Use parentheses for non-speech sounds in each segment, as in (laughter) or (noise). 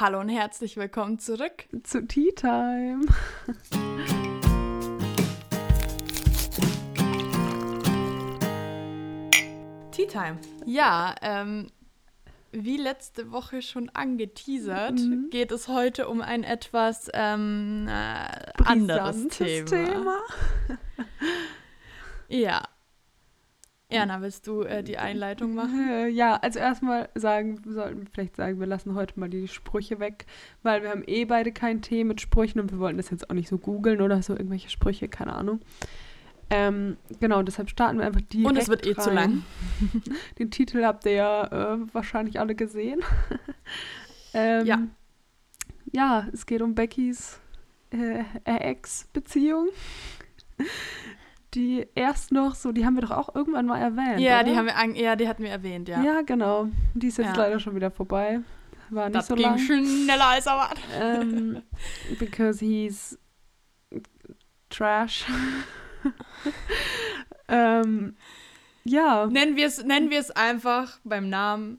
Hallo und herzlich willkommen zurück zu Tea Time. Tea Time. Ja, ähm, wie letzte Woche schon angeteasert, mhm. geht es heute um ein etwas ähm, äh, anderes Thema. Thema. ja. Erna, willst du äh, die Einleitung machen? (laughs) Äh, ja, also erstmal sagen, sollten wir vielleicht sagen, wir lassen heute mal die Sprüche weg, weil wir haben eh beide keinen Tee mit Sprüchen und wir wollten das jetzt auch nicht so googeln oder so irgendwelche Sprüche, keine Ahnung. Ähm, genau, deshalb starten wir einfach direkt Und es wird eh rein. zu lang. (laughs) Den Titel habt ihr ja äh, wahrscheinlich alle gesehen. (laughs) ähm, ja. Ja, es geht um Beckys äh, Ex-Beziehung. Die erst noch so, die haben wir doch auch irgendwann mal erwähnt. Ja, oder? die haben wir, ja, die hatten wir erwähnt, ja. Ja, genau. Die ist jetzt ja. leider schon wieder vorbei. War nicht das so ging lang. schneller als erwartet. Um, (laughs) because he's trash. (laughs) ähm, ja. Nennen wir es nennen einfach beim Namen.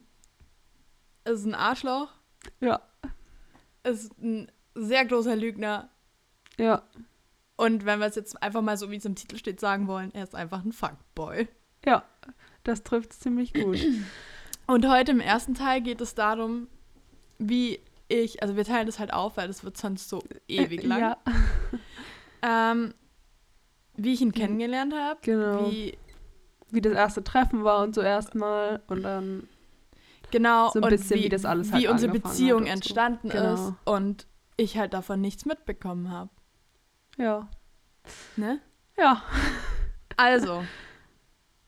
Es ist ein Arschloch. Ja. Es ist ein sehr großer Lügner. Ja. Und wenn wir es jetzt einfach mal so, wie es im Titel steht, sagen wollen, er ist einfach ein Fuckboy. Ja, das trifft es ziemlich gut. (clears throat) Und heute im ersten Teil geht es darum, wie ich, also wir teilen das halt auf, weil das wird sonst so ewig lang. Ja. (laughs) Ähm, wie ich ihn kennengelernt habe. Genau. Wie, wie das erste Treffen war und so erstmal und dann genau so ein bisschen wie, wie das alles halt wie unsere Beziehung entstanden so. genau. ist und ich halt davon nichts mitbekommen habe. Ja. Ne? Ja. Also,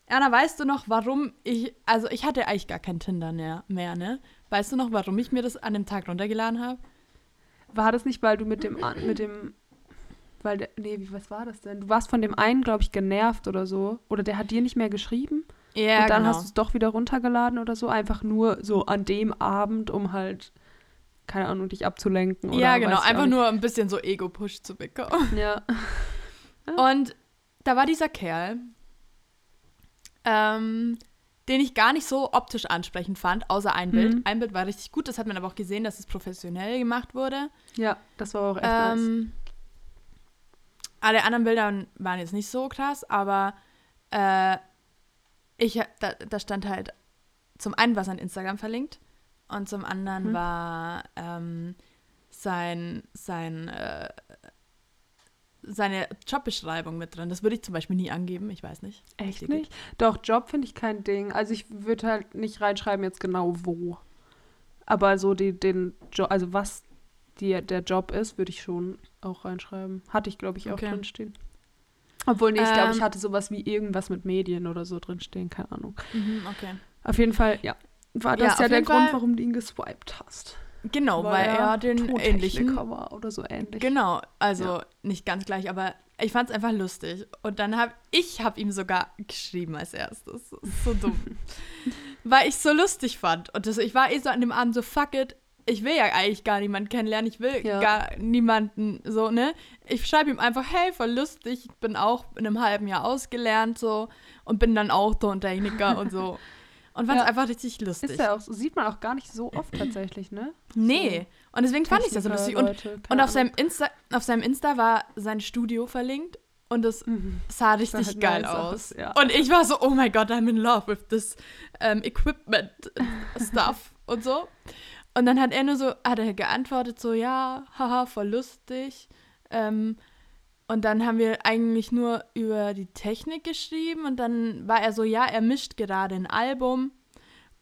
Erna, weißt du noch, warum ich, also ich hatte eigentlich gar kein Tinder mehr, mehr, ne? Weißt du noch, warum ich mir das an dem Tag runtergeladen habe? War das nicht, weil du mit dem, mit dem weil, der, nee, was war das denn? Du warst von dem einen, glaube ich, genervt oder so. Oder der hat dir nicht mehr geschrieben. Ja, Und dann genau. hast du es doch wieder runtergeladen oder so. Einfach nur so an dem Abend, um halt, keine Ahnung, dich abzulenken. Oder ja, genau. Einfach nur ein bisschen so Ego-Push zu bekommen. Ja. (laughs) Und da war dieser Kerl, ähm, den ich gar nicht so optisch ansprechend fand, außer ein Bild. Mhm. Ein Bild war richtig gut, das hat man aber auch gesehen, dass es professionell gemacht wurde. Ja, das war auch echt ähm, nice. Alle anderen Bilder waren jetzt nicht so krass, aber äh, ich, da, da, stand halt zum einen war sein Instagram verlinkt und zum anderen mhm. war ähm, sein, sein äh, seine Jobbeschreibung mit drin. Das würde ich zum Beispiel nie angeben, ich weiß nicht. Echt nicht? Doch, Job finde ich kein Ding. Also ich würde halt nicht reinschreiben jetzt genau wo. Aber so die, den Job, also was die, der Job ist, würde ich schon auch reinschreiben. Hatte ich, glaube ich, auch okay. drinstehen. Obwohl, nee, ich ähm, glaube, ich hatte sowas wie irgendwas mit Medien oder so drinstehen, keine Ahnung. Mhm, okay. Auf jeden Fall, ja. War das ja, ja der Grund, warum du ihn geswiped hast. Genau, weil, weil er den ähnlichen war oder so ähnlich. Genau, also ja. nicht ganz gleich, aber ich fand es einfach lustig. Und dann habe ich hab ihm sogar geschrieben als erstes. so dumm. (laughs) weil ich es so lustig fand. Und das, ich war eh so an dem Abend so, fuck it, ich will ja eigentlich gar niemanden kennenlernen, ich will ja. gar niemanden so, ne? Ich schreibe ihm einfach, hey, voll lustig, ich bin auch in einem halben Jahr ausgelernt so und bin dann auch Tontechniker und so. (laughs) Und fand es ja. einfach richtig lustig. Ist ja auch, sieht man auch gar nicht so oft tatsächlich, ne? Nee. So und deswegen fand ich das so lustig. Und, und auf, seinem Insta, auf seinem Insta war sein Studio verlinkt und es mhm. sah richtig sah geil nice aus. aus ja. Und ich war so, oh my God, I'm in love with this um, equipment (laughs) stuff und so. Und dann hat er nur so, hat er geantwortet, so, ja, haha, voll lustig. Ähm, und dann haben wir eigentlich nur über die Technik geschrieben und dann war er so, ja, er mischt gerade ein Album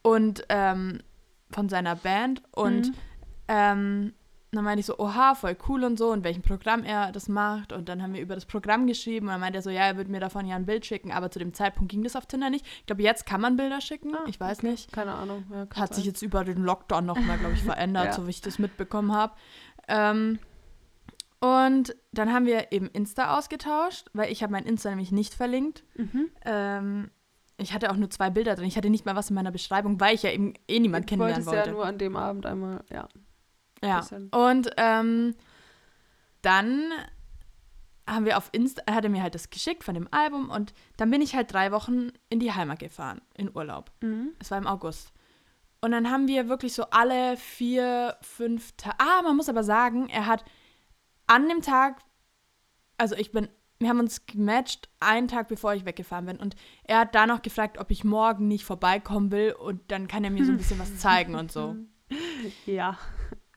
und ähm, von seiner Band und mhm. ähm, dann meinte ich so, oha, voll cool und so und welchem Programm er das macht. Und dann haben wir über das Programm geschrieben und dann meinte er so, ja, er würde mir davon ja ein Bild schicken, aber zu dem Zeitpunkt ging das auf Tinder nicht. Ich glaube, jetzt kann man Bilder schicken, ah, ich weiß okay. nicht. Keine Ahnung. Ja, Hat sein. sich jetzt über den Lockdown nochmal, glaube ich, (laughs) verändert, ja. so wie ich das mitbekommen habe. Ähm, und dann haben wir eben Insta ausgetauscht, weil ich habe mein Insta nämlich nicht verlinkt. Mhm. Ähm, ich hatte auch nur zwei Bilder drin. Ich hatte nicht mal was in meiner Beschreibung, weil ich ja eben eh niemand kennenlernen wollte. ja nur an dem Abend einmal, ja. Ja. Und ähm, dann haben wir auf Insta, hat er mir halt das geschickt von dem Album und dann bin ich halt drei Wochen in die Heimat gefahren, in Urlaub. Mhm. Es war im August. und dann haben wir wirklich so alle vier, fünf Tage. Ah, man muss aber sagen, er hat an dem Tag, also ich bin, wir haben uns gematcht einen Tag bevor ich weggefahren bin. Und er hat da noch gefragt, ob ich morgen nicht vorbeikommen will und dann kann er mir so ein bisschen was zeigen und so. (laughs) Ja.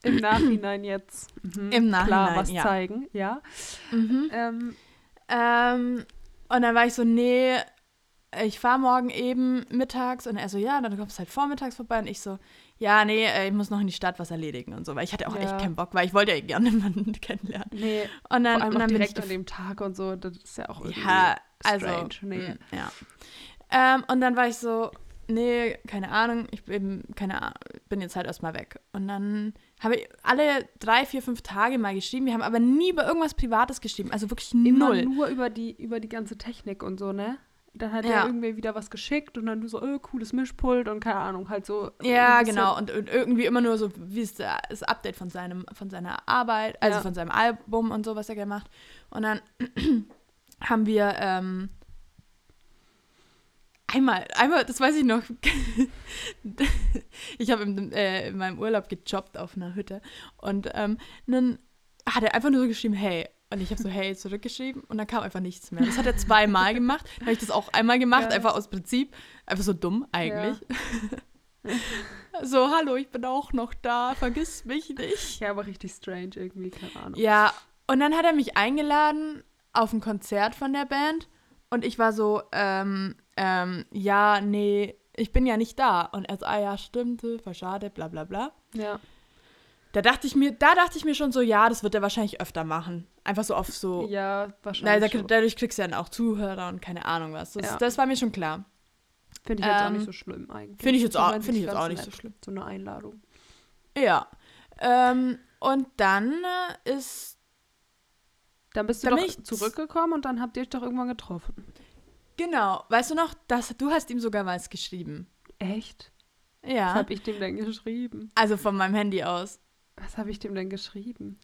Im Nachhinein jetzt. Mhm. Im Nachhinein. Klar, was ja. zeigen, ja. Mhm. Ähm, ähm, und dann war ich so, nee, ich fahre morgen eben mittags und er so, ja, dann kommst du halt vormittags vorbei und ich so, ja, nee, äh, ich muss noch in die Stadt was erledigen und so, weil ich hatte auch ja. echt keinen Bock, weil ich wollte ja gerne (laughs) jemanden kennenlernen. Nee, und dann, vor allem und dann direkt an dem Tag und so, das ist ja auch irgendwie ja, also, strange. Nee. Mm, ja. Ähm, und dann war ich so, nee, keine Ahnung, ich bin, keine Ahnung, bin jetzt halt erstmal weg. Und dann habe ich alle drei, vier, fünf Tage mal geschrieben. Wir haben aber nie über irgendwas Privates geschrieben. Also wirklich Immer null. nur über die, über die ganze Technik und so, ne? Dann hat ja. er irgendwie wieder was geschickt und dann du so, oh, cooles Mischpult und keine Ahnung, halt so. Ja, genau. Und, und, irgendwie immer nur so, wie ist das Update von, seinem, von seiner Arbeit, also ja. von seinem Album und so, was er gemacht. Und dann (clears throat) haben wir ähm, einmal, einmal, das weiß ich noch, (laughs) ich habe äh, in meinem Urlaub gejobbt auf einer Hütte und ähm, dann hat er einfach nur so geschrieben, hey, und ich habe so hey zurückgeschrieben und dann kam einfach nichts mehr. Das hat er zweimal (laughs) gemacht. Dann habe ich das auch einmal gemacht, ja. einfach aus Prinzip. Einfach so dumm eigentlich. Ja. (laughs) so, hallo, ich bin auch noch da, vergiss mich nicht. Ja, aber richtig strange irgendwie, keine Ahnung. Ja, und dann hat er mich eingeladen auf ein Konzert von der Band und ich war so, ähm, ähm, ja, nee, ich bin ja nicht da. Und er so, ah ja, stimmte, voll schade, bla bla bla. Ja. Da dachte ich mir, da dachte ich mir schon so, ja, das wird er wahrscheinlich öfter machen. Einfach so auf so. Ja, wahrscheinlich. Na, dadurch kriegst du dann auch Zuhörer und keine Ahnung was. Das, ja. das war mir schon klar. Finde ich jetzt ähm, auch nicht ähm, so schlimm eigentlich. Finde ich jetzt auch, find ich jetzt auch nicht so schlimm. So eine Einladung. Ja. Ähm, und dann ist. Dann bist du dann doch zurückgekommen und dann habt ihr euch doch irgendwann getroffen. Genau. Weißt du noch, dass du hast ihm sogar was geschrieben. Echt? Ja. Was habe ich dem denn geschrieben? Also von meinem Handy aus. Was habe ich dem denn geschrieben?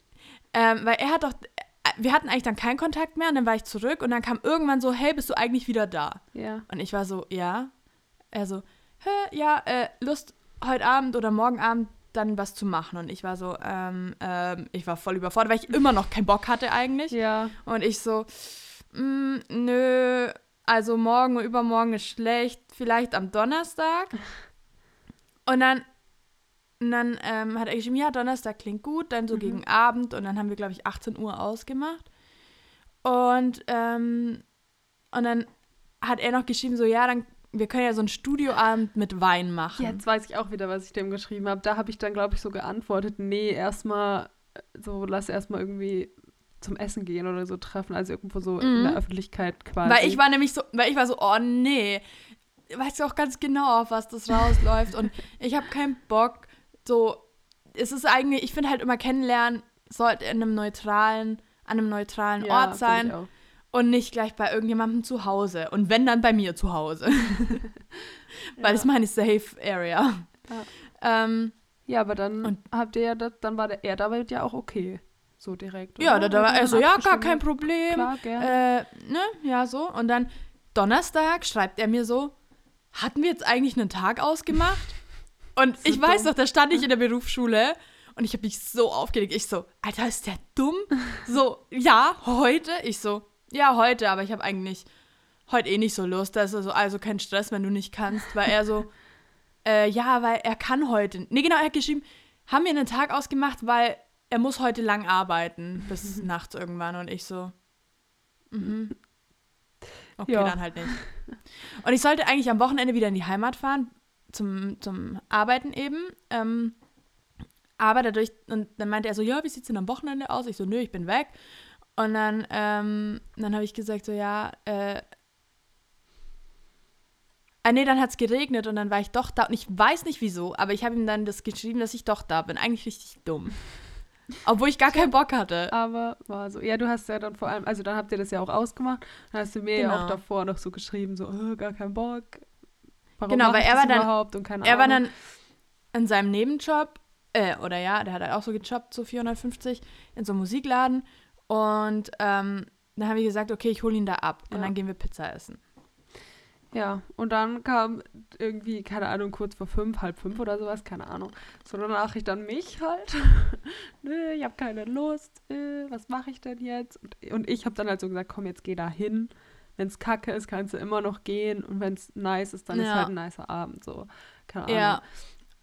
Ähm, weil er hat doch, äh, wir hatten eigentlich dann keinen Kontakt mehr und dann war ich zurück und dann kam irgendwann so, hey, bist du eigentlich wieder da? Ja. Und ich war so, ja. Er so, hä, ja, äh, Lust heute Abend oder morgen Abend dann was zu machen. Und ich war so, ähm, ähm, ich war voll überfordert, weil ich (laughs) immer noch keinen Bock hatte eigentlich. Ja. Und ich so, mm, nö, also morgen und übermorgen ist schlecht, vielleicht am Donnerstag. (laughs) Und dann und dann ähm, hat er geschrieben, ja, Donnerstag klingt gut, dann so mhm. gegen Abend und dann haben wir, glaube ich, 18 Uhr ausgemacht. Und, ähm, und dann hat er noch geschrieben, so, ja, dann, wir können ja so einen Studioabend mit Wein machen. Jetzt weiß ich auch wieder, was ich dem geschrieben habe. Da habe ich dann, glaube ich, so geantwortet, nee, erstmal, so, lass erstmal irgendwie zum Essen gehen oder so treffen, also irgendwo so mhm. in der Öffentlichkeit quasi. Weil ich war nämlich so, weil ich war so, oh nee, weißt du auch ganz genau, auf was das rausläuft und ich habe keinen Bock so, es ist eigentlich, ich finde halt immer kennenlernen sollte in einem neutralen, an einem neutralen ja, Ort sein und nicht gleich bei irgendjemandem zu Hause. Und wenn dann bei mir zu Hause. (laughs) Weil ja. das meine Safe Area. Ja. Ähm, ja, aber dann und, habt ihr ja das, dann war der, er damit ja auch okay. So direkt. Oder? Ja, da, da war er so, ja, gar kein Problem. Klar, gerne. Äh, ne, ja, so. Und dann Donnerstag schreibt er mir so, hatten wir jetzt eigentlich einen Tag ausgemacht? Und so ich dumm. weiß noch, da stand ich in der Berufsschule und ich habe mich so aufgeregt. Ich so, Alter, ist der dumm? So, ja, heute? Ich so, ja, heute, aber ich habe eigentlich heute eh nicht so Lust. Da ist also, also kein Stress, wenn du nicht kannst. Weil er so, (laughs) äh, ja, weil er kann heute. Nee, genau, er hat geschrieben, haben wir einen Tag ausgemacht, weil er muss heute lang arbeiten, bis (laughs) nachts irgendwann. Und ich so, mhm. Okay, ja. dann halt nicht. Und ich sollte eigentlich am Wochenende wieder in die Heimat fahren, zum, zum Arbeiten eben. Ähm, aber dadurch, und dann meinte er so, ja, wie sieht es denn am Wochenende aus? Ich so, nö, ich bin weg. Und dann, ähm, dann habe ich gesagt, so, ja, äh, Ah, nee, dann hat es geregnet und dann war ich doch da. Und ich weiß nicht wieso, aber ich habe ihm dann das geschrieben, dass ich doch da bin. Eigentlich richtig dumm. (laughs) Obwohl ich gar keinen Bock hatte. Aber war so. Ja, du hast ja dann vor allem, also dann habt ihr das ja auch ausgemacht. Dann hast du mir genau. ja auch davor noch so geschrieben, so, oh, gar keinen Bock. Warum genau, weil er war dann, er war dann in seinem Nebenjob, äh, oder ja, der hat halt auch so gejobbt, so 450, in so einem Musikladen. Und ähm, dann haben wir gesagt, okay, ich hole ihn da ab und ja. dann gehen wir Pizza essen. Ja, und dann kam irgendwie, keine Ahnung, kurz vor fünf, halb fünf oder sowas, keine Ahnung, so eine Nachricht an mich halt. (laughs) Nö, ich habe keine Lust, äh, was mache ich denn jetzt? Und, und ich habe dann halt so gesagt, komm, jetzt geh da hin. Wenn es kacke ist, kannst du immer noch gehen. Und wenn es nice ist, dann ja. ist halt ein nicer Abend. So, keine Ahnung. Ja.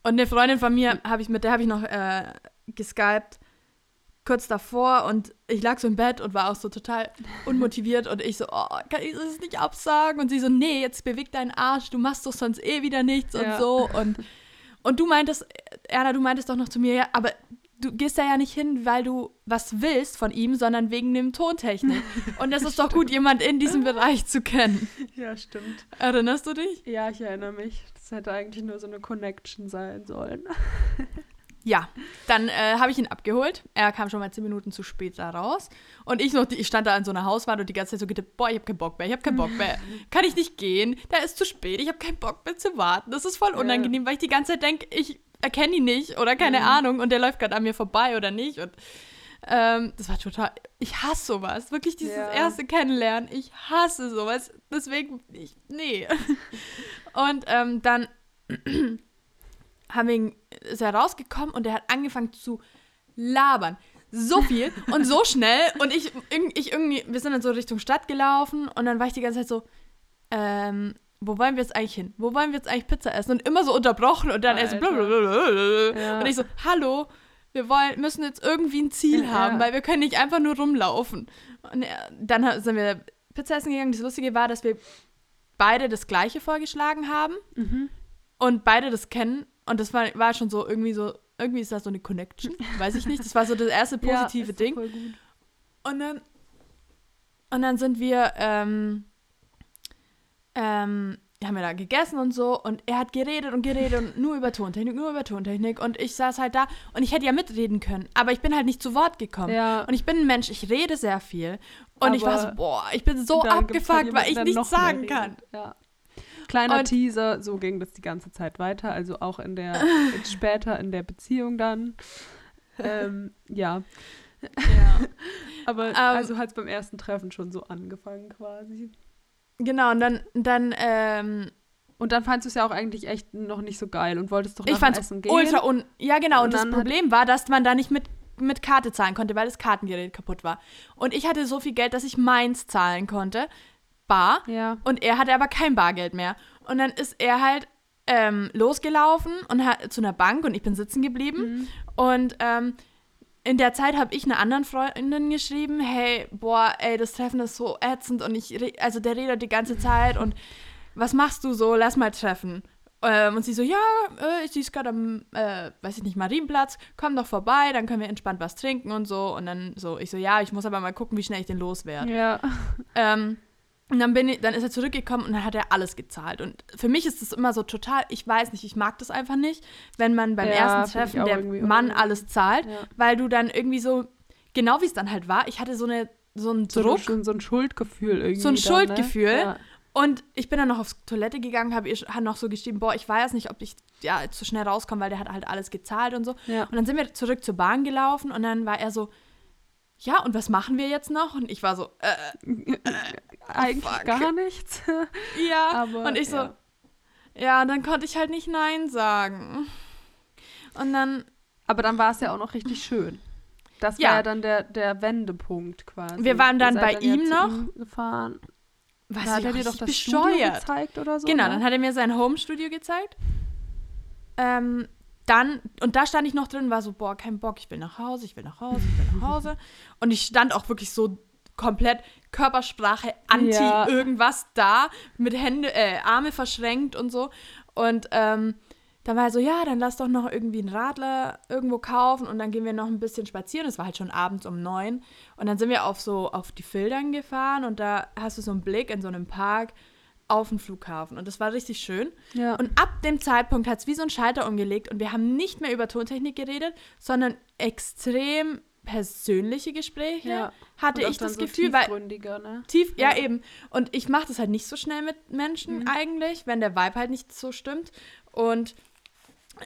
Und eine Freundin von mir, hab ich, mit der habe ich noch äh, geskypt kurz davor und ich lag so im Bett und war auch so total (laughs) unmotiviert und ich so, oh, kann ich das nicht absagen? Und sie so, nee, jetzt beweg deinen Arsch, du machst doch sonst eh wieder nichts ja. und so. Und, und du meintest, Erna, du meintest doch noch zu mir, ja, aber du gehst da ja nicht hin, weil du was willst von ihm, sondern wegen dem Tontechnik. (laughs) Und das ist doch gut, jemand in diesem Bereich zu kennen. Ja, stimmt. Erinnerst du dich? Ja, ich erinnere mich. Das hätte eigentlich nur so eine Connection sein sollen. (laughs) Ja, dann äh, habe ich ihn abgeholt. Er kam schon mal zehn Minuten zu spät da raus. Und ich noch, ich stand da an so einer Hauswand und die ganze Zeit so gedacht, boah, ich habe keinen Bock mehr, ich habe keinen Bock mehr. (laughs) Kann ich nicht gehen? Da ist zu spät, ich habe keinen Bock mehr zu warten. Das ist voll unangenehm, weil ich die ganze Zeit denke, ich erkenne ihn nicht oder keine mhm. Ahnung und der läuft gerade an mir vorbei oder nicht. Und ähm, das war total, ich hasse sowas. Wirklich dieses ja. erste Kennenlernen, ich hasse sowas. Deswegen, ich, nee. (laughs) und ähm, dann (clears throat) haben wir ihn, ist er rausgekommen und er hat angefangen zu labern. So viel (laughs) und so schnell. Und ich, ich irgendwie, wir sind dann so Richtung Stadt gelaufen und dann war ich die ganze Zeit so, ähm, wo wollen wir jetzt eigentlich hin? Wo wollen wir jetzt eigentlich Pizza essen? Und immer so unterbrochen und dann er so blablabla. Ja. Und ich so, hallo, wir wollen, müssen jetzt irgendwie ein Ziel ja. haben, weil wir können nicht einfach nur rumlaufen. Und er, dann sind wir Pizza essen gegangen. Das Lustige war, dass wir beide das Gleiche vorgeschlagen haben mhm. und beide das kennen und das war, war schon so irgendwie so, irgendwie ist das so eine Connection. Weiß ich nicht. Das war so das erste (laughs) positive ja, Ding. Und dann, und dann sind wir, ähm, ähm, haben wir da gegessen und so und er hat geredet und geredet und nur über Tontechnik, nur über Tontechnik und ich saß halt da und ich hätte ja mitreden können, aber ich bin halt nicht zu Wort gekommen. Ja. Und ich bin ein Mensch, ich rede sehr viel und aber ich war so, boah, ich bin so abgefuckt, weil ich nichts sagen kann. Ja. Kleiner und Teaser, so ging das die ganze Zeit weiter, also auch in der, (laughs) später in der Beziehung dann. Ähm, ja. ja. (laughs) Aber um, ähm. also hat es beim ersten Treffen schon so angefangen quasi. Genau, und dann, dann ähm, und dann fandest du es ja auch eigentlich echt noch nicht so geil und wolltest doch nach ich fand's Essen gehen. Ultra un ja, genau. Und, und das Problem war, dass man da nicht mit, mit Karte zahlen konnte, weil das Kartengerät kaputt war. Und ich hatte so viel Geld, dass ich meins zahlen konnte. Bar. Ja. Und er hatte aber kein Bargeld mehr. Und dann ist er halt ähm, losgelaufen und hat zu einer Bank und ich bin sitzen geblieben. Mhm. Und ähm, in der Zeit habe ich einer anderen Freundin geschrieben, hey, boah, ey, das Treffen ist so ätzend und ich, also der redet die ganze Zeit und was machst du so, lass mal treffen. Ähm, und sie so, ja, äh, ich ist gerade am, äh, weiß ich nicht, Marienplatz, komm doch vorbei, dann können wir entspannt was trinken und so. Und dann so, ich so, ja, ich muss aber mal gucken, wie schnell ich den loswerde. Ja. Ähm, und dann, bin ich, dann ist er zurückgekommen und dann hat er alles gezahlt. Und für mich ist das immer so total, ich weiß nicht, ich mag das einfach nicht, wenn man beim ja, ersten Treffen der Mann alles zahlt, ja. weil du dann irgendwie so, genau wie es dann halt war, ich hatte so, eine, so einen so Druck. So, so ein Schuldgefühl irgendwie. So ein dann, ne? Schuldgefühl. Ne? Ja. Und ich bin dann noch aufs Toilette gegangen, habe hab noch so geschrieben, boah, ich weiß nicht, ob ich ja zu schnell rauskomme, weil der hat halt alles gezahlt und so. Und dann sind wir zurück zur Bahn gelaufen und dann war er so, ja, und was machen wir jetzt noch? Und ich war so, äh, äh eigentlich fuck. gar nichts. (laughs) ja, Aber, und ich so, ja. ja, dann konnte ich halt nicht Nein sagen. Und dann. Aber dann war es ja auch noch richtig schön. Das ja. war ja dann der, der Wendepunkt quasi. Wir waren dann bei dann ihm noch. Ihm gefahren. Was da hat er dir doch das bescheuert. Studio gezeigt oder so? Genau, ne? dann hat er mir sein Home-Studio gezeigt. Ähm, dann, und da stand ich noch drin, war so, boah, kein Bock, ich will nach Hause, ich will nach Hause, ich will nach Hause. (laughs) Und ich stand auch wirklich so komplett Körpersprache anti ja. irgendwas da, mit Hände, äh, Arme verschränkt und so. Und ähm, dann war er so, ja, dann lass doch noch irgendwie einen Radler irgendwo kaufen und dann gehen wir noch ein bisschen spazieren. Es war halt schon abends um neun. Und dann sind wir auf so auf die Filtern gefahren und da hast du so einen Blick in so einem Park auf den Flughafen. Und das war richtig schön. Ja. Und ab dem Zeitpunkt hat es wie so ein Schalter umgelegt und wir haben nicht mehr über Tontechnik geredet, sondern extrem persönliche Gespräche, ja. hatte ich das so Gefühl, weil ne? tief, ja. ja. eben. Und ich mache das halt nicht so schnell mit Menschen mhm. eigentlich, wenn der Vibe halt nicht so stimmt. Und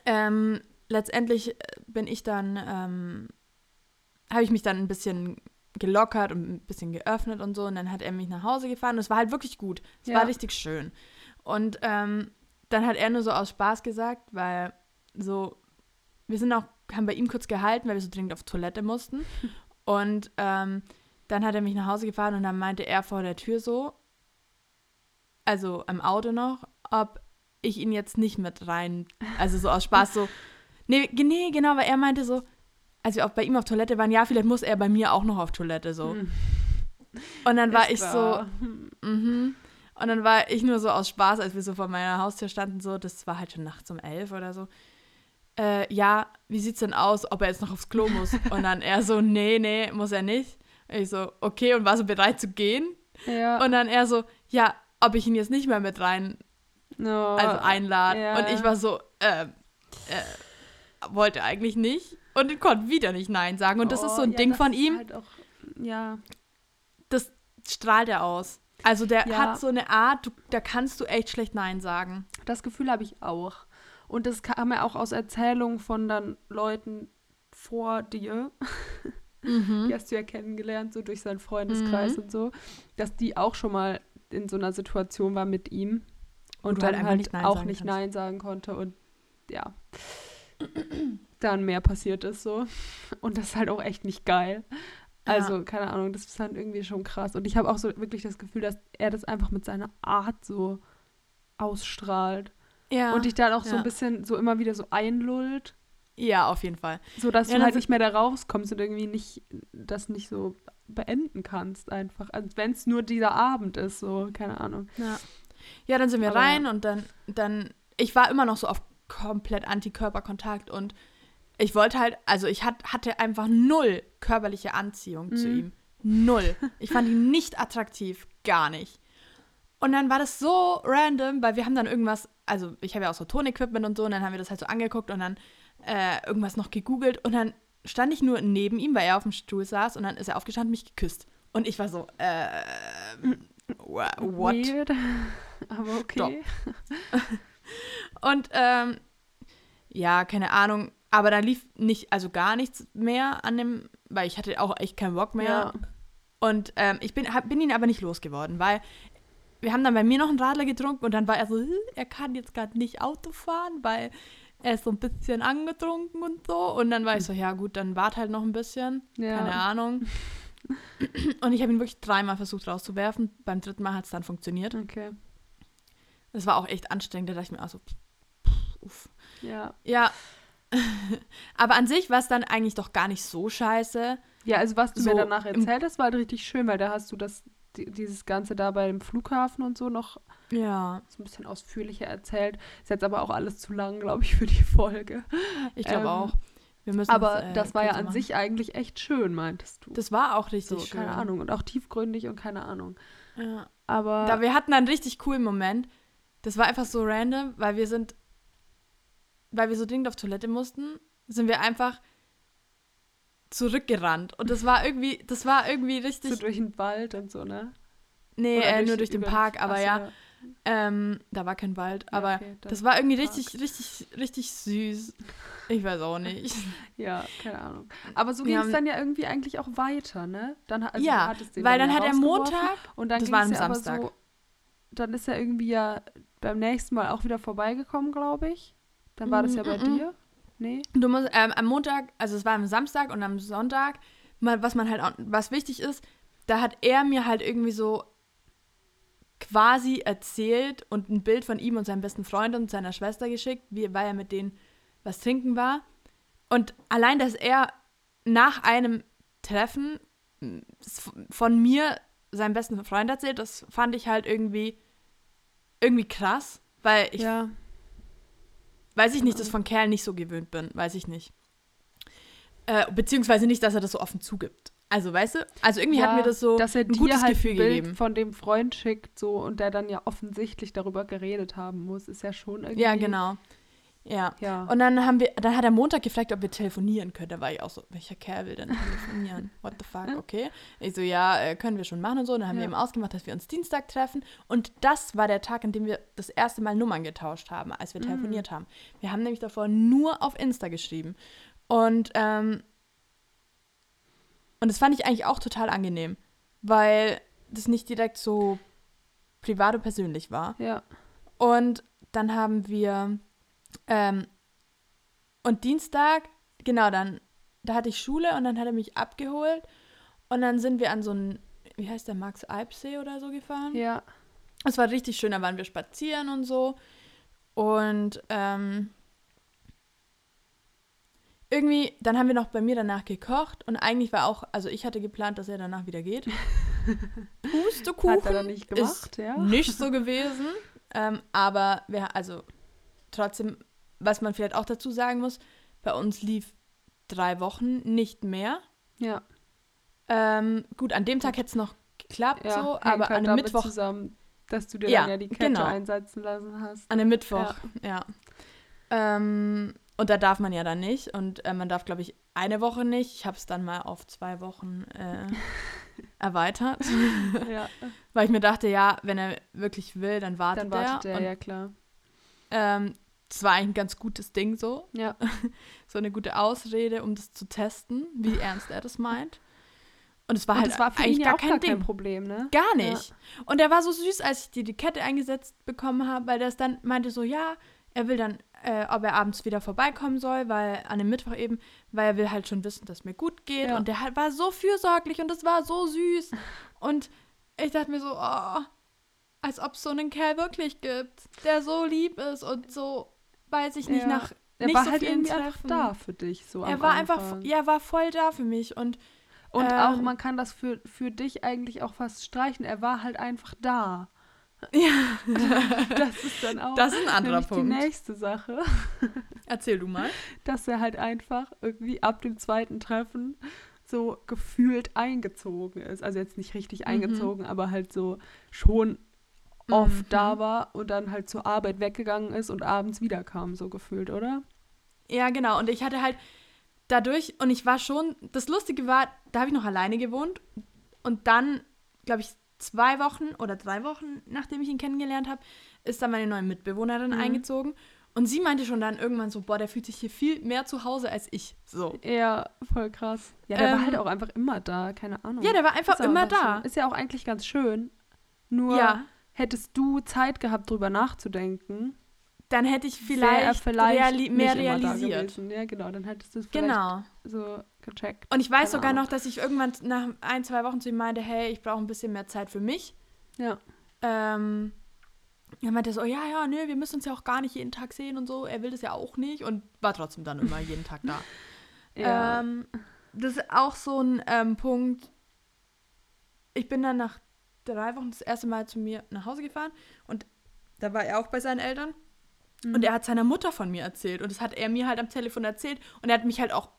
ähm, letztendlich äh, bin ich dann, ähm, habe ich mich dann ein bisschen gelockert und ein bisschen geöffnet und so. Und dann hat er mich nach Hause gefahren. Und es war halt wirklich gut. Es ja. war richtig schön. Und ähm, dann hat er nur so aus Spaß gesagt, weil so, wir sind auch, haben bei ihm kurz gehalten, weil wir so dringend auf Toilette mussten. (laughs) Und ähm, dann hat er mich nach Hause gefahren und dann meinte er vor der Tür so, also im Auto noch, ob ich ihn jetzt nicht mit rein, also so aus Spaß so, (laughs) nee, nee, genau, weil er meinte so, als wir auch bei ihm auf Toilette waren, ja, vielleicht muss er bei mir auch noch auf Toilette so. Hm. Und dann war Ist ich wahr. so, mhm. Und dann war ich nur so aus Spaß, als wir so vor meiner Haustür standen, so, das war halt schon nachts um elf oder so. Äh, ja, wie sieht's denn aus, ob er jetzt noch aufs Klo muss? (laughs) Und dann er so, nee, nee, muss er nicht. Und ich so, okay, und war so bereit zu gehen. Ja. Und dann er so, ja, ob ich ihn jetzt nicht mehr mit rein, no. also einladen. Ja. Und ich war so, äh, äh, wollte eigentlich nicht und konnte wieder nicht Nein sagen. Und das ist so ein oh, ja, Ding von ihm. Halt auch, ja. Das strahlt er aus. Also der ja. hat so eine Art, du, da kannst du echt schlecht Nein sagen. Das Gefühl habe ich auch. Und das kam ja auch aus Erzählungen von dann Leuten vor dir. Mhm. (laughs) Die hast du ja kennengelernt, so durch seinen Freundeskreis mhm. und so, dass die auch schon mal in so einer Situation war mit ihm und, und dann halt, halt auch nicht kannst. Nein sagen konnte und ja, (clears throat) dann mehr passiert ist so. (laughs) Und das ist halt auch echt nicht geil. Also, ja. keine Ahnung, das ist halt irgendwie schon krass. Und ich habe auch so wirklich das Gefühl, dass er das einfach mit seiner Art so ausstrahlt. Ja. Und dich dann auch ja. so ein bisschen so immer wieder so einlullt. Ja, auf jeden Fall. So dass ja, du halt nicht mehr da rauskommst und irgendwie nicht das nicht so beenden kannst einfach. Also wenn es nur dieser Abend ist, so, keine Ahnung. Ja. Ja, dann sind wir Aber rein und dann, dann, ich war immer noch so auf komplett Antikörperkontakt und ich wollte halt, also ich hat, hatte einfach null körperliche Anziehung mhm. zu ihm. Null. Ich fand ihn nicht attraktiv, gar nicht. Und dann war das so random, weil wir haben dann irgendwas, also ich habe ja auch so Tonequipment und so, und dann haben wir das halt so angeguckt und dann äh, irgendwas noch gegoogelt und dann stand ich nur neben ihm, weil er auf dem Stuhl saß und dann ist er aufgestanden und mich geküsst. Und ich war so, äh, what? Weird, aber okay. (laughs) und ähm, ja, keine Ahnung, aber da lief nicht, also gar nichts mehr an dem, weil ich hatte auch echt keinen Bock mehr. Ja. Und ähm, ich bin, hab, bin ihn aber nicht losgeworden, weil wir haben dann bei mir noch einen Radler getrunken und dann war er so, er kann jetzt gerade nicht Auto fahren, weil er ist so ein bisschen angetrunken und so. Und dann war ich so, ja gut, dann wart halt noch ein bisschen. Ja. Keine Ahnung. (laughs) Und ich habe ihn wirklich dreimal versucht rauszuwerfen. Beim dritten Mal hat es dann funktioniert. Okay. Das war auch echt anstrengend. Da dachte ich mir auch so, uff. Ja. Ja, (laughs) Aber an sich war es dann eigentlich doch gar nicht so scheiße. Ja, also was du so, mir danach erzählt hast, war halt richtig schön, weil da hast du das, dieses Ganze da beim Flughafen und so noch ja. so ein bisschen ausführlicher erzählt. Ist jetzt aber auch alles zu lang, glaube ich, für die Folge. Ich glaube ähm, auch. aber äh, das war ja an machen. sich eigentlich echt schön, meintest du. Das war auch richtig so, schön. Keine Ahnung. Und auch tiefgründig und keine Ahnung. Ja. Aber. Da, wir hatten einen richtig coolen Moment. Das war einfach so random, weil wir sind weil wir so dringend auf Toilette mussten, sind wir einfach zurückgerannt. Und das war irgendwie, das war irgendwie richtig. So durch den Wald und so, ne? Nee, äh, durch nur durch den Park, aber ja. Ähm, da war kein Wald, ja, aber okay, das war irgendwie Park. richtig, richtig, richtig süß. Ich weiß auch nicht. (laughs) ja, keine Ahnung. Aber so ging es dann ja irgendwie eigentlich auch weiter, ne? Dann, also ja, weil dann, dann hat er Montag und dann das war am ja Samstag. So, dann ist er irgendwie ja beim nächsten Mal auch wieder vorbeigekommen, glaube ich. Dann war das ja bei mm -mm. dir? Nee? Du musst ähm, am Montag, also es war am Samstag und am Sonntag, was man halt, was wichtig ist, da hat er mir halt irgendwie so quasi erzählt und ein Bild von ihm und seinem besten Freund und seiner Schwester geschickt, wie, weil er mit denen was trinken war. Und allein, dass er nach einem Treffen von mir seinem besten Freund erzählt, das fand ich halt irgendwie irgendwie krass, weil ich ja. Weiß ich nicht, dass ich von Kerlen nicht so gewöhnt bin. Weiß ich nicht. Äh, beziehungsweise nicht, dass er das so offen zugibt. Also, weißt du? Also irgendwie ja, hat mir das so dass er ein gutes halt Gefühl ein Bild gegeben. von dem Freund schickt so und der dann ja offensichtlich darüber geredet haben muss, ist ja schon irgendwie. Ja, genau. Ja. ja. Und dann haben wir, dann hat er Montag gefragt, ob wir telefonieren können. Da war ich auch so, welcher Kerl will denn telefonieren? (laughs) What the fuck? Okay. Ich so, ja, äh, können wir schon machen und so. Und dann haben ja. wir eben ausgemacht, dass wir uns Dienstag treffen. Und das war der Tag, an dem wir das erste Mal Nummern getauscht haben, als wir mhm. telefoniert haben. Wir haben nämlich davor nur auf Insta geschrieben. Und, ähm, und das fand ich eigentlich auch total angenehm, weil das nicht direkt so privat und persönlich war. Ja. Und dann haben wir ähm, und Dienstag, genau, dann, da hatte ich Schule und dann hat er mich abgeholt und dann sind wir an so einen, wie heißt der, Max-Alpsee oder so gefahren. Ja. Es war richtig schön, da waren wir spazieren und so. Und ähm, irgendwie, dann haben wir noch bei mir danach gekocht und eigentlich war auch, also ich hatte geplant, dass er danach wieder geht. (laughs) Pustekuchen Hat er dann nicht gemacht, ist ja. nicht so gewesen. Ähm, aber wir, also trotzdem, was man vielleicht auch dazu sagen muss, bei uns lief drei Wochen nicht mehr. Ja. Ähm, gut, an dem Tag hätte es noch geklappt, ja, so, aber an einem Mittwoch. Zusammen, dass du dir ja, dann ja die Kette genau. einsetzen lassen hast. An dem Mittwoch, ja. ja. Ähm, und da darf man ja dann nicht. Und äh, man darf, glaube ich, eine Woche nicht. Ich habe es dann mal auf zwei Wochen äh, (laughs) erweitert. ja. Weil ich mir dachte, ja, wenn er wirklich will, dann wartet er. Dann wartet er, er ja klar. Ähm, das war eigentlich ein ganz gutes Ding so. Ja. (laughs) so eine gute Ausrede, um das zu testen, wie ernst er das meint. Und es war und halt war eigentlich gar, kein, gar Ding. kein Problem, ne? Gar nicht. Ja. Und er war so süß, als ich die, die Kette eingesetzt bekommen habe, weil er es dann meinte so, ja, er will dann, äh, ob er abends wieder vorbeikommen soll, weil an dem Mittwoch eben, weil er will halt schon wissen, dass mir gut geht. Ja. Und der halt war so fürsorglich und es war so süß. und ich dachte mir so, oh, als ob es so einen Kerl wirklich gibt, der so lieb ist und so, weiß ich nicht, ja. nach er nicht war so halt irgendwie Treffen. einfach da für dich so Er war Anfang. einfach, ja, war voll da für mich und und ähm, auch man kann das für, für dich eigentlich auch fast streichen. Er war halt einfach da. (laughs) Ja. (laughs) Das ist dann auch das ist ein anderer Punkt. die nächste Sache. (laughs) Erzähl du mal. Dass er halt einfach irgendwie ab dem zweiten Treffen so gefühlt eingezogen ist. Also jetzt nicht richtig mhm. eingezogen, aber halt so schon oft mhm. da war und dann halt zur Arbeit weggegangen ist und abends wiederkam, so gefühlt, oder? Ja, genau. Und ich hatte halt dadurch, und ich war schon, das Lustige war, da habe ich noch alleine gewohnt und dann, glaube ich, zwei Wochen oder drei Wochen, nachdem ich ihn kennengelernt habe, ist dann meine neue Mitbewohnerin mhm. eingezogen. Und sie meinte schon dann irgendwann so, boah, der fühlt sich hier viel mehr zu Hause als ich. So. Ja, voll krass. Ja, der ähm, war halt auch einfach immer da, keine Ahnung. Ja, der war einfach immer da. So. Ist ja auch eigentlich ganz schön. Nur ja. Hättest du Zeit gehabt, drüber nachzudenken, dann hätte ich vielleicht, vielleicht reali mehr realisiert. Ja, genau, dann hättest du es genau. so gecheckt. Und ich weiß sogar noch, dass ich irgendwann nach ein, zwei Wochen zu ihm meinte, hey, ich brauche ein bisschen mehr Zeit für mich. Ja. Ähm, er meinte so, ja, ja, nö, wir müssen uns ja auch gar nicht jeden Tag sehen und so. Er will das ja auch nicht und war trotzdem dann immer jeden Tag da. (laughs) ja. Ähm, das ist auch so ein ähm, Punkt. Ich bin dann nach drei Wochen das erste Mal zu mir nach Hause gefahren und da war er auch bei seinen Eltern. Mhm. Und er hat seiner Mutter von mir erzählt. Und das hat er mir halt am Telefon erzählt. Und er hat mich halt auch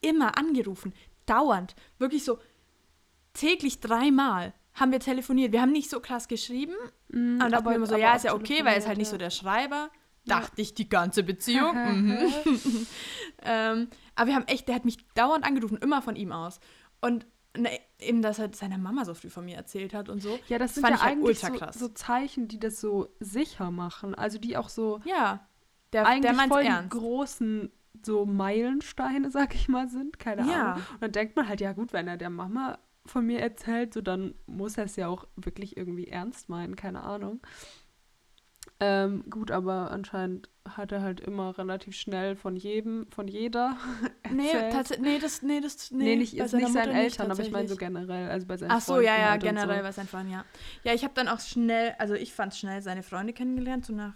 immer angerufen. Dauernd. Wirklich so täglich dreimal haben wir telefoniert. Wir haben nicht so krass geschrieben. Mhm, aber wir immer so, ja, ist ja okay, weil er ist halt nicht so der Schreiber. Ja. Dachte ich die ganze Beziehung. (laughs) mhm. (laughs) ähm, aber wir haben echt, der hat mich dauernd angerufen, immer von ihm aus. Und Ne, eben, dass er seine Mama so früh von mir erzählt hat und so. Ja, das, das sind ja halt eigentlich so, so, Zeichen, die das so sicher machen. Also die auch so ja, der, eigentlich der voll ernst. großen so Meilensteine, (laughs) sag ich mal, sind. Keine ja. Ahnung. Und dann denkt man halt, ja gut, wenn er der Mama von mir erzählt, so dann muss er es ja auch wirklich irgendwie ernst meinen, keine Ahnung. Ähm, gut, aber anscheinend hat er halt immer relativ schnell von jedem, von jeder (laughs) nee, erzählt. Nee, das, nee, das, nee, nee nicht, ist nicht seinen Eltern, aber ich meine so generell, also bei seinen Ach so, ja, ja, halt generell so. bei seinen Freunden, ja. Ja, ich habe dann auch schnell, also ich fand schnell seine Freunde kennengelernt, so nach,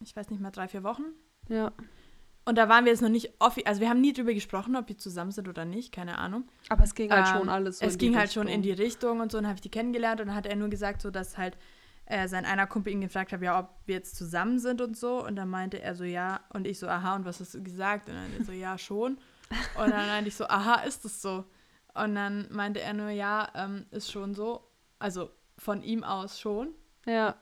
ich weiß nicht mal, drei, vier Wochen. Ja. Und da waren wir jetzt noch nicht offiziell, also wir haben nie drüber gesprochen, ob die zusammen sind oder nicht, keine Ahnung. Aber es ging halt ähm, schon alles so Es ging halt schon in die Richtung und so, und dann habe ich die kennengelernt und dann hat er nur gesagt, so dass halt äh, sein einer Kumpel ihn gefragt hat, ja, ob wir jetzt zusammen sind und so. Und dann meinte er so, ja. Und ich so, aha, und was hast du gesagt? Und dann so, ja, schon. Und dann meinte ich so, aha, ist das so? Und dann meinte er nur, ja, ähm, ist schon so. Also von ihm aus schon. Ja.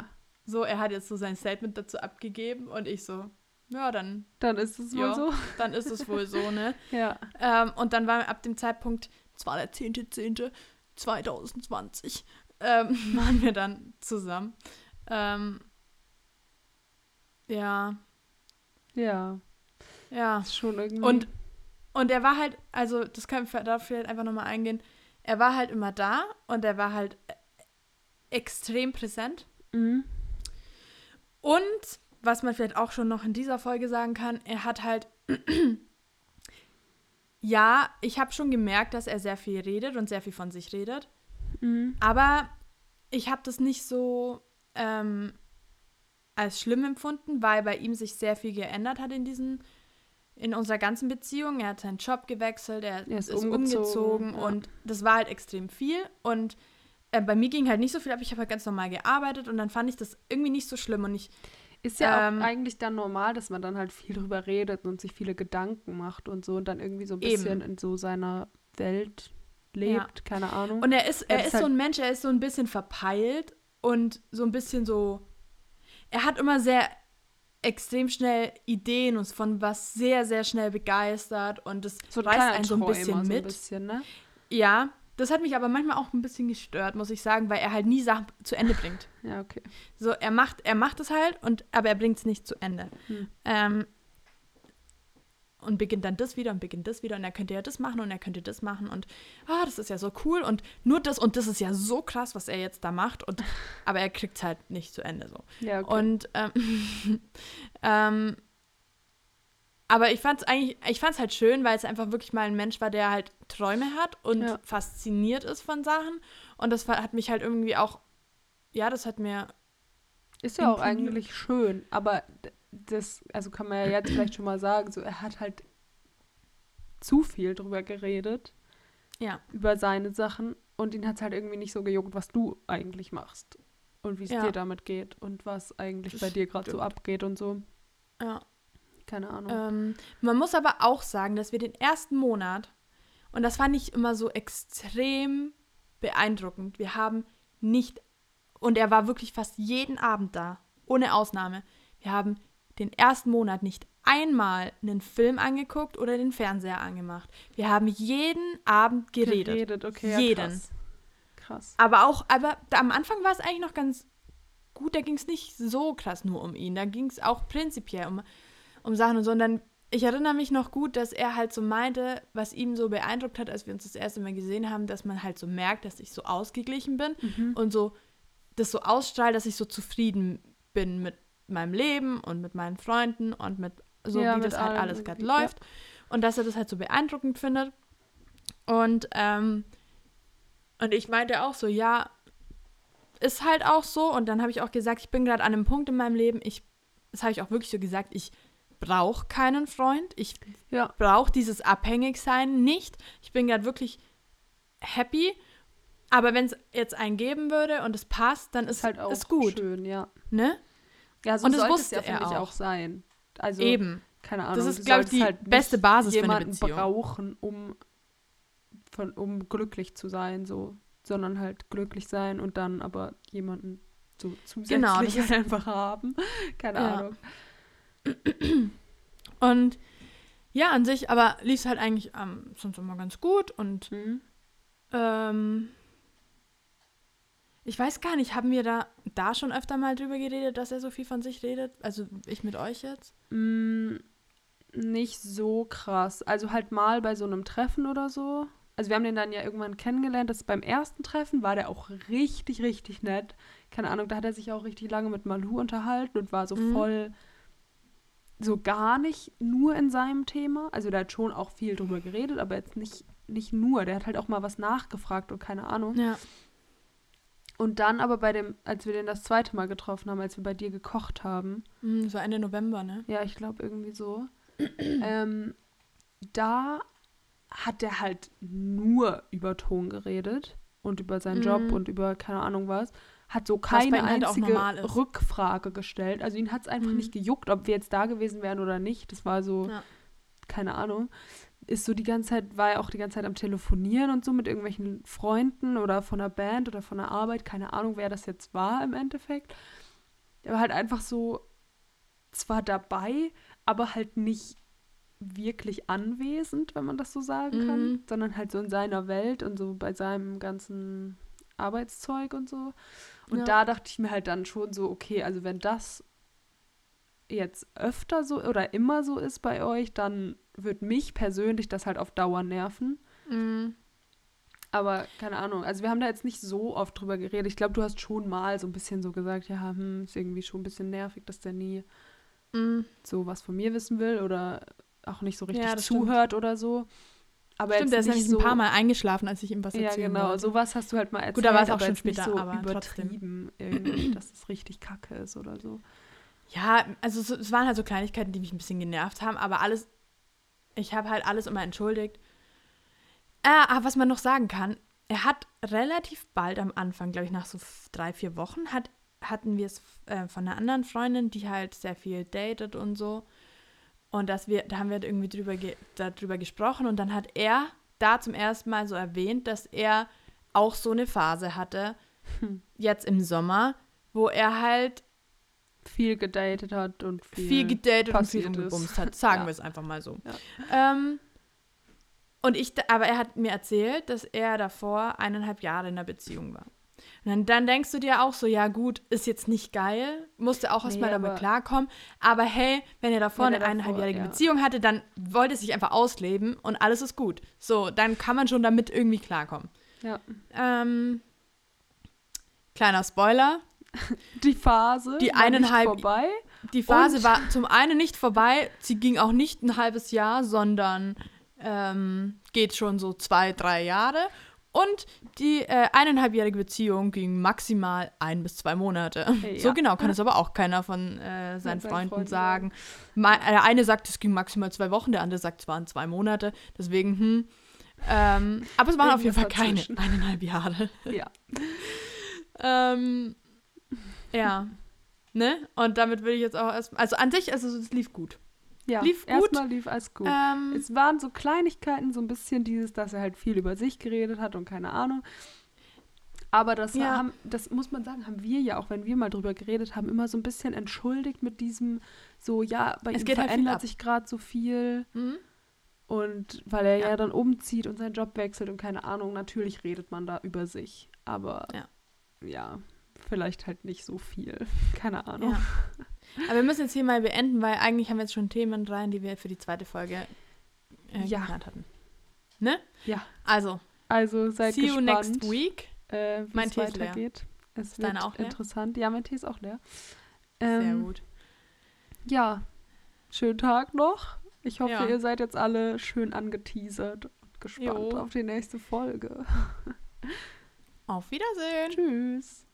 So, er hat jetzt so sein Statement dazu abgegeben und ich so, ja, dann. Dann ist es wohl so. Dann ist es wohl so, ne? (laughs) ja. Ähm, und dann war ab dem Zeitpunkt, es war der 10.10.2020, ähm, (laughs) waren wir dann zusammen. Ähm, ja. Ja. Ja. Ist schon irgendwie. Und, und er war halt, also das können wir da vielleicht einfach nochmal eingehen. Er war halt immer da und er war halt extrem präsent. Mhm. Und was man vielleicht auch schon noch in dieser Folge sagen kann, er hat halt (clears throat) ja, ich habe schon gemerkt, dass er sehr viel redet und sehr viel von sich redet. Mhm. Aber ich habe das nicht so ähm, als schlimm empfunden, weil bei ihm sich sehr viel geändert hat in diesen in unserer ganzen Beziehung. Er hat seinen Job gewechselt, er, er ist, ist, umgezogen, umgezogen ja. und das war halt extrem viel. Und äh, bei mir ging halt nicht so viel ab. Ich habe halt ganz normal gearbeitet und dann fand ich das irgendwie nicht so schlimm und ich ist ja ähm, auch eigentlich dann normal, dass man dann halt viel drüber redet und sich viele Gedanken macht und so und dann irgendwie so ein bisschen eben. in so seiner Welt lebt, ja. keine Ahnung. Und er ist, er ist, ist halt so ein Mensch, er ist so ein bisschen verpeilt und so ein bisschen so. Er hat immer sehr extrem schnell Ideen und von was sehr, sehr schnell begeistert und das so reißt einen so ein bisschen mit. So ein bisschen, ne? Ja, das hat mich aber manchmal auch ein bisschen gestört, muss ich sagen, weil er halt nie Sachen zu Ende bringt. ja, okay. So, er macht, er macht es halt, und, aber er bringt es nicht zu Ende. Hm. Ähm, und beginnt dann das wieder und beginnt das wieder und er könnte ja das machen und er könnte das machen und ah, das ist ja so cool und nur das und das ist ja so krass, was er jetzt da macht und (laughs) aber er kriegt es halt nicht zu Ende so. Ja, okay. Und ähm, (laughs) ähm, aber ich fand es eigentlich, ich fand es halt schön, weil es einfach wirklich mal ein Mensch war, der halt Träume hat und ja. fasziniert ist von Sachen. Und das hat mich halt irgendwie auch, ja, das hat mir. Ist ja auch eigentlich schön, aber das, also kann man ja jetzt vielleicht schon mal sagen, so er hat halt zu viel drüber geredet. Ja. Über seine Sachen. Und ihn hat es halt irgendwie nicht so gejuckt, was du eigentlich machst. Und wie es ja. dir damit geht und was eigentlich das bei dir gerade so abgeht und so. Ja. Keine Ahnung. Ähm, man muss aber auch sagen, dass wir den ersten Monat, und das fand ich immer so extrem beeindruckend, wir haben nicht, und er war wirklich fast jeden Abend da, ohne Ausnahme, wir haben den ersten Monat nicht einmal einen Film angeguckt oder den Fernseher angemacht. Wir haben jeden Abend geredet. Geredet, okay. Jeden. Ja, krass. krass. Aber auch, aber da, am Anfang war es eigentlich noch ganz gut, da ging es nicht so krass nur um ihn. Da ging es auch prinzipiell um um Sachen und so. Und dann, ich erinnere mich noch gut, dass er halt so meinte, was ihm so beeindruckt hat, als wir uns das erste Mal gesehen haben, dass man halt so merkt, dass ich so ausgeglichen bin mhm. und so das so ausstrahlt, dass ich so zufrieden bin mit meinem Leben und mit meinen Freunden und mit so, ja, wie das halt alles gerade läuft. Ja. Und dass er das halt so beeindruckend findet. Und, ähm, und ich meinte auch so, ja, ist halt auch so. Und dann habe ich auch gesagt, ich bin gerade an einem Punkt in meinem Leben, ich, das habe ich auch wirklich so gesagt, ich brauche keinen Freund. Ich ja. brauche dieses Abhängigsein nicht. Ich bin gerade wirklich happy. Aber wenn es jetzt einen geben würde und es passt, dann ist, ist halt auch ist gut. schön, ja. Ne? Ja, so und das wusste es ja, finde ich, auch sein. Also, Eben. Keine Ahnung. Das ist, glaube ich, die halt beste Basis für eine Beziehung. brauchen, um, von, um glücklich zu sein, so. Sondern halt glücklich sein und dann aber jemanden so zusätzlich genau, (laughs) halt einfach haben. Keine ja. Ahnung. (clears throat) Und ja, an sich, aber lief es halt eigentlich ähm, sonst immer ganz gut und mhm. ähm, ich weiß gar nicht, haben wir da, da schon öfter mal drüber geredet, dass er so viel von sich redet? Also ich mit euch jetzt? Mm, nicht so krass. Also halt mal bei so einem Treffen oder so. Also wir haben den dann ja irgendwann kennengelernt. Das beim ersten Treffen war der auch richtig, richtig nett. Keine Ahnung, da hat er sich auch richtig lange mit Malu unterhalten und war so mhm. voll so gar nicht nur in seinem Thema. Also der hat schon auch viel drüber geredet, aber jetzt nicht, nicht nur. Der hat halt auch mal was nachgefragt und keine Ahnung. Ja. Und dann aber bei dem, als wir den das zweite Mal getroffen haben, als wir bei dir gekocht haben. Das war Ende November, ne? Ja, ich glaube irgendwie so. (clears throat) ähm, da hat der halt nur über Ton geredet und über seinen mhm. Job und über keine Ahnung was hat so keine halt einzige Rückfrage gestellt. Also ihn hat es einfach mhm. nicht gejuckt, ob wir jetzt da gewesen wären oder nicht. Das war so, ja. keine Ahnung. Ist so die ganze Zeit, war er auch die ganze Zeit am Telefonieren und so mit irgendwelchen Freunden oder von der Band oder von der Arbeit. Keine Ahnung, wer das jetzt war im Endeffekt. Er war halt einfach so zwar dabei, aber halt nicht wirklich anwesend, wenn man das so sagen kann, mhm. sondern halt so in seiner Welt und so bei seinem ganzen Arbeitszeug und so. Und ja. da dachte ich mir halt dann schon so, okay, also wenn das jetzt öfter so oder immer so ist bei euch, dann wird mich persönlich das halt auf Dauer nerven. Mhm. Aber keine Ahnung. Also wir haben da jetzt nicht so oft drüber geredet. Ich glaube, du hast schon mal so ein bisschen so gesagt, ja, hm, ist irgendwie schon ein bisschen nervig, dass der nie mm. so was von mir wissen will oder auch nicht so richtig ja, zuhört stimmt. oder so. Aber Stimmt, der ist nämlich so, ein paar Mal eingeschlafen, als ich ihm was erzählt habe. Ja, genau. Wollte. Sowas hast du halt mal erzählt. Gut, da war es auch schon später, so aber übertrieben, irgendwie, dass es richtig kacke ist oder so. Ja, also es, es waren halt so Kleinigkeiten, die mich ein bisschen genervt haben, aber alles, ich habe halt alles immer entschuldigt. Aber was man noch sagen kann, er hat relativ bald am Anfang, glaube ich, nach so drei, vier Wochen, hat, hatten wir es äh, von einer anderen Freundin, die halt sehr viel datet und so. Und dass wir, da haben wir irgendwie drüber, ge darüber gesprochen und dann hat er da zum ersten Mal so erwähnt, dass er auch so eine Phase hatte, hm. jetzt im Sommer, wo er halt viel gedatet hat und viel, viel gedatet und viel gebumst hat, (laughs) sagen ja. wir es einfach mal so. Ja. Ähm, und ich, aber er hat mir erzählt, dass er davor eineinhalb Jahre in einer Beziehung war. Und dann, dann, denkst du dir auch so, ja gut, ist jetzt nicht geil, musste auch erstmal nee, damit klarkommen. Aber hey, wenn er davor eine eineinhalbjährige ja. Beziehung hatte, dann wollte es sich einfach ausleben und alles ist gut. So, dann kann man schon damit irgendwie klarkommen. Ja. Ähm, kleiner Spoiler. (laughs) Die Phase die eineinhalb, vorbei. Die Phase und? war zum einen nicht vorbei, sie ging auch nicht ein halbes Jahr, sondern ähm, geht schon so zwei, drei Jahre. Und die äh, eineinhalbjährige Beziehung ging maximal ein bis zwei Monate. Hey, so ja. genau kann (laughs) es aber auch keiner von äh, seinen ja, Freunden Freund sagen. Ma der eine sagt, es ging maximal zwei Wochen, der andere sagt, es waren zwei Monate. Deswegen, hm. Ähm, aber es waren auf jeden Fall keine eineinhalb Jahre. Ja. (laughs) ähm, (laughs) ja. Ne? Und damit will ich jetzt auch erstmal. Also an sich, also es lief gut. Ja, lief gut. Erstmal lief alles gut. Ähm, es waren so Kleinigkeiten, so ein bisschen dieses, dass er halt viel über sich geredet hat und keine Ahnung. Aber das, ja. haben, das muss man sagen, haben wir ja auch, wenn wir mal drüber geredet haben, immer so ein bisschen entschuldigt mit diesem, so, ja, bei es ihm halt verändert halt sich gerade so viel. Mhm. Und weil er ja. ja. dann umzieht und seinen Job wechselt und keine Ahnung, natürlich redet man da über sich. Aber ja, ja vielleicht halt nicht so viel. (laughs) Keine Ahnung. Ja. Aber wir müssen jetzt hier mal beenden, weil eigentlich haben wir jetzt schon Themen rein, die wir für die zweite Folge äh, ja. geplant hatten. Ne? Ja. Also. Also seid see gespannt, you next week. Äh, mein Tee weitergeht. Es ist wird auch leer? interessant. Ja, mein Tee ist auch leer. Ähm, Sehr gut. Ja, schönen Tag noch. Ich hoffe, ja. ihr seid jetzt alle schön angeteasert und gespannt jo. auf die nächste Folge. (laughs) Auf Wiedersehen. Tschüss.